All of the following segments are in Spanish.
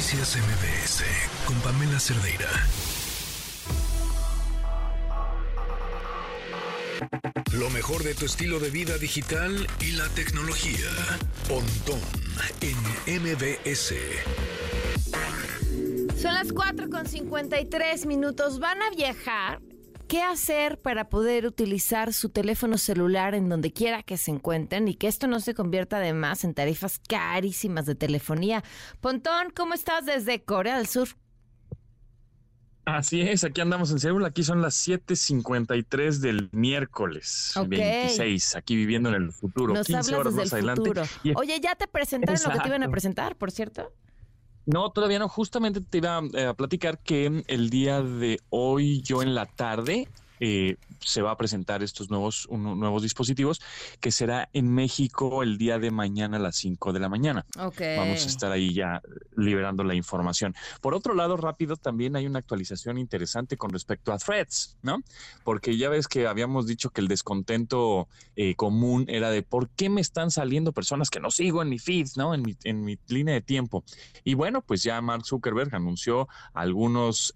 Noticias MBS con Pamela Cerdeira. Lo mejor de tu estilo de vida digital y la tecnología. Pontón en MBS. Son las 4 con 53 minutos. Van a viajar. ¿Qué hacer para poder utilizar su teléfono celular en donde quiera que se encuentren y que esto no se convierta además en tarifas carísimas de telefonía? Pontón, ¿cómo estás desde Corea del Sur? Así es, aquí andamos en Seúl, aquí son las 7:53 del miércoles Ok. 26, aquí viviendo en el futuro, Nos 15 hablas horas más el adelante. futuro. Oye, ¿ya te presentaron lo que te iban a presentar, por cierto? No, todavía no, justamente te iba eh, a platicar que el día de hoy, yo en la tarde, eh, se va a presentar estos nuevos, nuevos dispositivos, que será en México el día de mañana a las 5 de la mañana. Vamos a estar ahí ya liberando la información. Por otro lado, rápido, también hay una actualización interesante con respecto a threads, ¿no? Porque ya ves que habíamos dicho que el descontento eh, común era de por qué me están saliendo personas que no sigo en mi feed, ¿no? En mi, en mi línea de tiempo. Y bueno, pues ya Mark Zuckerberg anunció algunas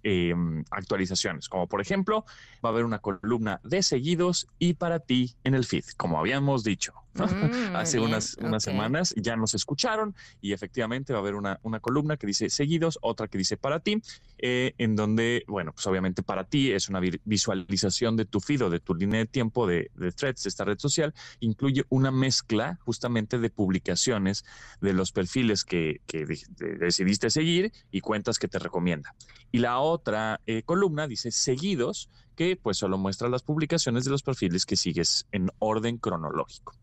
actualizaciones, como por ejemplo, va a haber una columna de seguidos y para ti en el feed, como habíamos dicho. ¿No? Mm, Hace bien, unas, unas semanas ya nos escucharon y efectivamente va a haber una, una columna que dice seguidos, otra que dice para ti, eh, en donde, bueno, pues obviamente para ti es una vi- visualización de tu feed o de tu línea de tiempo de, de threads, de esta red social, incluye una mezcla justamente de publicaciones de los perfiles que, que de- de- decidiste seguir y cuentas que te recomienda. Y la otra eh, columna dice seguidos, que pues solo muestra las publicaciones de los perfiles que sigues en orden cronológico.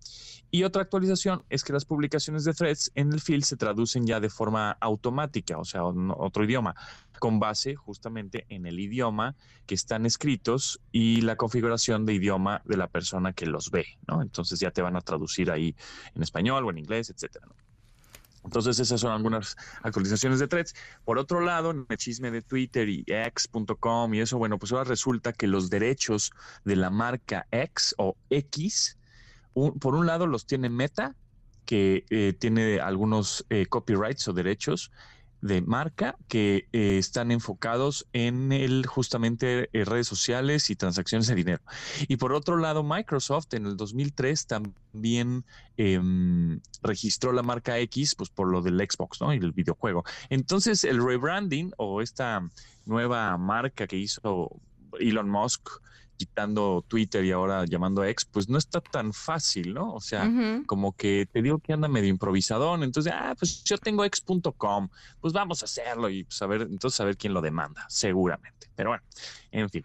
Y otra actualización es que las publicaciones de threads en el feed se traducen ya de forma automática, o sea, otro idioma, con base justamente en el idioma que están escritos y la configuración de idioma de la persona que los ve, ¿no? Entonces ya te van a traducir ahí en español o en inglés, etcétera. Entonces esas son algunas actualizaciones de threads. Por otro lado, en el chisme de Twitter y x.com y eso, bueno, pues ahora resulta que los derechos de la marca X o X, por un lado los tiene Meta, que eh, tiene algunos eh, copyrights o derechos de marca que eh, están enfocados en el justamente eh, redes sociales y transacciones de dinero. Y por otro lado, Microsoft en el 2003 también em, registró la marca X pues por lo del Xbox, ¿no? Y el videojuego. Entonces, el rebranding o esta nueva marca que hizo Elon Musk quitando Twitter y ahora llamando X, pues no está tan fácil, ¿no? O sea, como que te digo que anda medio improvisadón, entonces, ah, pues yo tengo ex.com, pues vamos a hacerlo y pues a ver, entonces a ver quién lo demanda, seguramente. Pero bueno, en fin.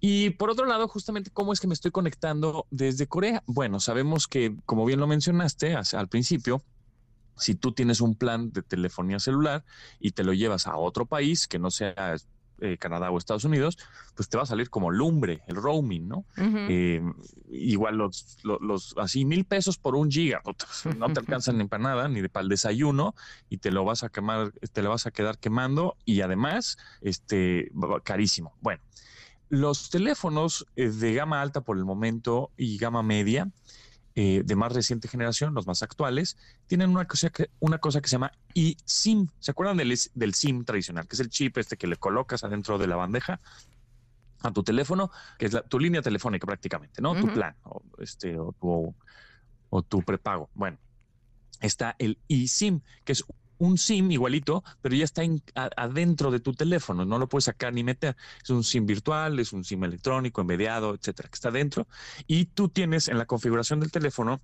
Y por otro lado, justamente, ¿cómo es que me estoy conectando desde Corea? Bueno, sabemos que, como bien lo mencionaste al principio, si tú tienes un plan de telefonía celular y te lo llevas a otro país que no sea eh, Canadá o Estados Unidos, pues te va a salir como lumbre, el roaming, ¿no? Eh, igual los, los, los- así mil pesos por un giga, no te alcanzan ni para nada, ni de para el desayuno, y te lo vas a quemar, te lo vas a quedar quemando, y además, este, carísimo. Bueno, los teléfonos eh, de gama alta por el momento y gama media, eh, de más reciente generación, los más actuales, tienen una cosa que, una cosa que se llama eSIM. ¿Se acuerdan del, SIM tradicional? Que es el chip este que le colocas adentro de la bandeja a tu teléfono, que es la- tu línea telefónica prácticamente, ¿no? Tu plan o, este, o, tu, o tu prepago. Bueno, está el eSIM, que es un SIM igualito, pero ya está adentro de tu teléfono, no lo puedes sacar ni meter. Es un SIM virtual, es un SIM electrónico, envidiado, etcétera, que está dentro. Y tú tienes en la configuración del teléfono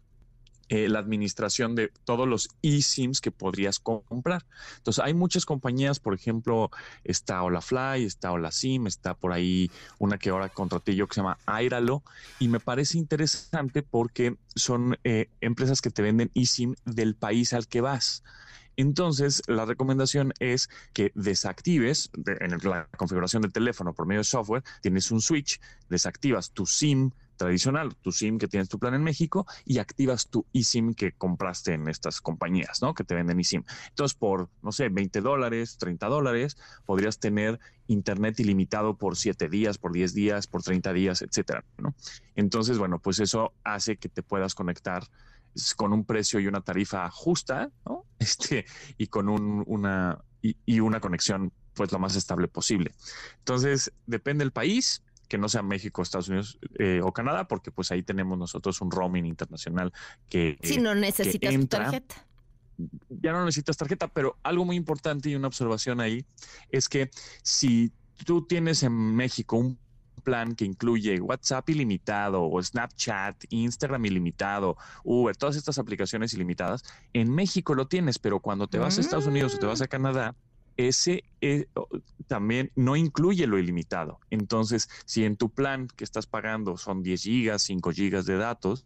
eh, la administración de todos los eSIMs que podrías comprar. Entonces, hay muchas compañías, por ejemplo, está Olafly, está Olasim, está por ahí una que ahora contraté yo que se llama Airalo, y me parece interesante porque son eh, empresas que te venden eSIM del país al que vas. Entonces, la recomendación es que desactives de- en la configuración del teléfono por medio de software, tienes un switch, desactivas tu SIM tradicional, tu SIM que tienes tu plan en México y activas tu eSIM que compraste en estas compañías, ¿no? Que te venden eSIM. Entonces, por, no sé, 20 dólares, 30 dólares, podrías tener internet ilimitado por 7 días, por 10 días, por 30 días, etcétera, ¿no? Entonces, bueno, pues eso hace que te puedas conectar con un precio y una tarifa justa, ¿no? Este, y con un, una y, una conexión pues lo más estable posible. Entonces, depende del país, que no sea México, Estados Unidos eh, o Canadá, porque pues ahí tenemos nosotros un roaming internacional que... Si no necesitas tu tarjeta. Ya no necesitas tarjeta, pero algo muy importante y una observación ahí es que si tú tienes en México un plan que incluye WhatsApp ilimitado o Snapchat, Instagram ilimitado, Uber, todas estas aplicaciones ilimitadas, en México lo tienes, pero cuando te vas a Estados Unidos o te vas a mm. Canadá, ese eh, también no incluye lo ilimitado. Entonces, si en tu plan que estás pagando son 10 gigas, 5 gigas de datos,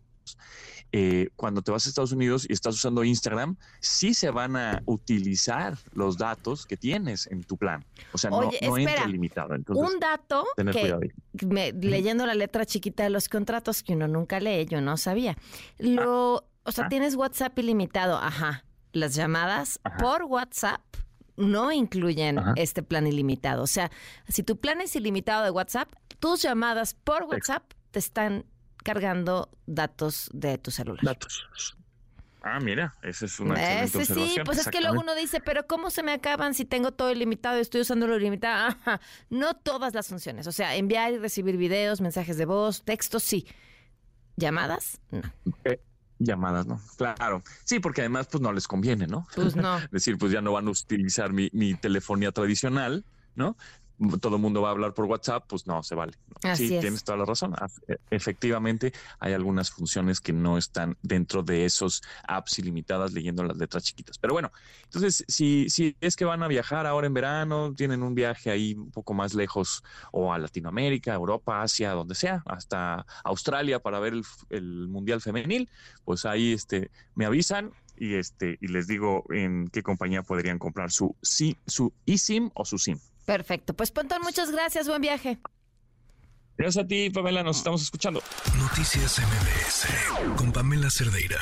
eh, cuando te vas a Estados Unidos y estás usando Instagram, sí se van a utilizar los datos que tienes en tu plan. O sea, no, entra limitado. un dato que leyendo la letra chiquita de los contratos que uno nunca lee, yo no sabía. Lo, o sea, ah. tienes WhatsApp ilimitado, ajá. Las llamadas por WhatsApp no incluyen este plan ilimitado. O sea, si tu plan es ilimitado de WhatsApp, tus llamadas por WhatsApp te están cargando datos de tu celular. Datos. Ah, mira, esa es una Ese sí, pues es que luego uno dice, pero ¿cómo se me acaban si tengo todo ilimitado y estoy usando lo ilimitado? No todas las funciones. O sea, enviar y recibir videos, mensajes de voz, textos, sí. ¿Llamadas? No. Eh, llamadas, ¿no? Claro. Sí, porque además, pues no les conviene, ¿no? Pues no. es decir, pues ya no van a utilizar mi, mi telefonía tradicional, ¿no? Todo el mundo va a hablar por WhatsApp, pues no, se vale. sí, tienes toda la razón. E, efectivamente, hay algunas funciones que no están dentro de esos apps ilimitadas leyendo las letras chiquitas. Pero bueno, entonces, si, si es que van a viajar ahora en verano, tienen un viaje ahí un poco más lejos o a Latinoamérica, Europa, Asia, donde sea, hasta Australia para ver el, Mundial Femenil, pues ahí este, me avisan y este y les digo en qué compañía podrían comprar su, su eSIM o su SIM. Perfecto. Pues Pontón, muchas gracias. Buen viaje. Gracias a ti, Pamela. Nos estamos escuchando. Noticias MBS con Pamela Cerdeira.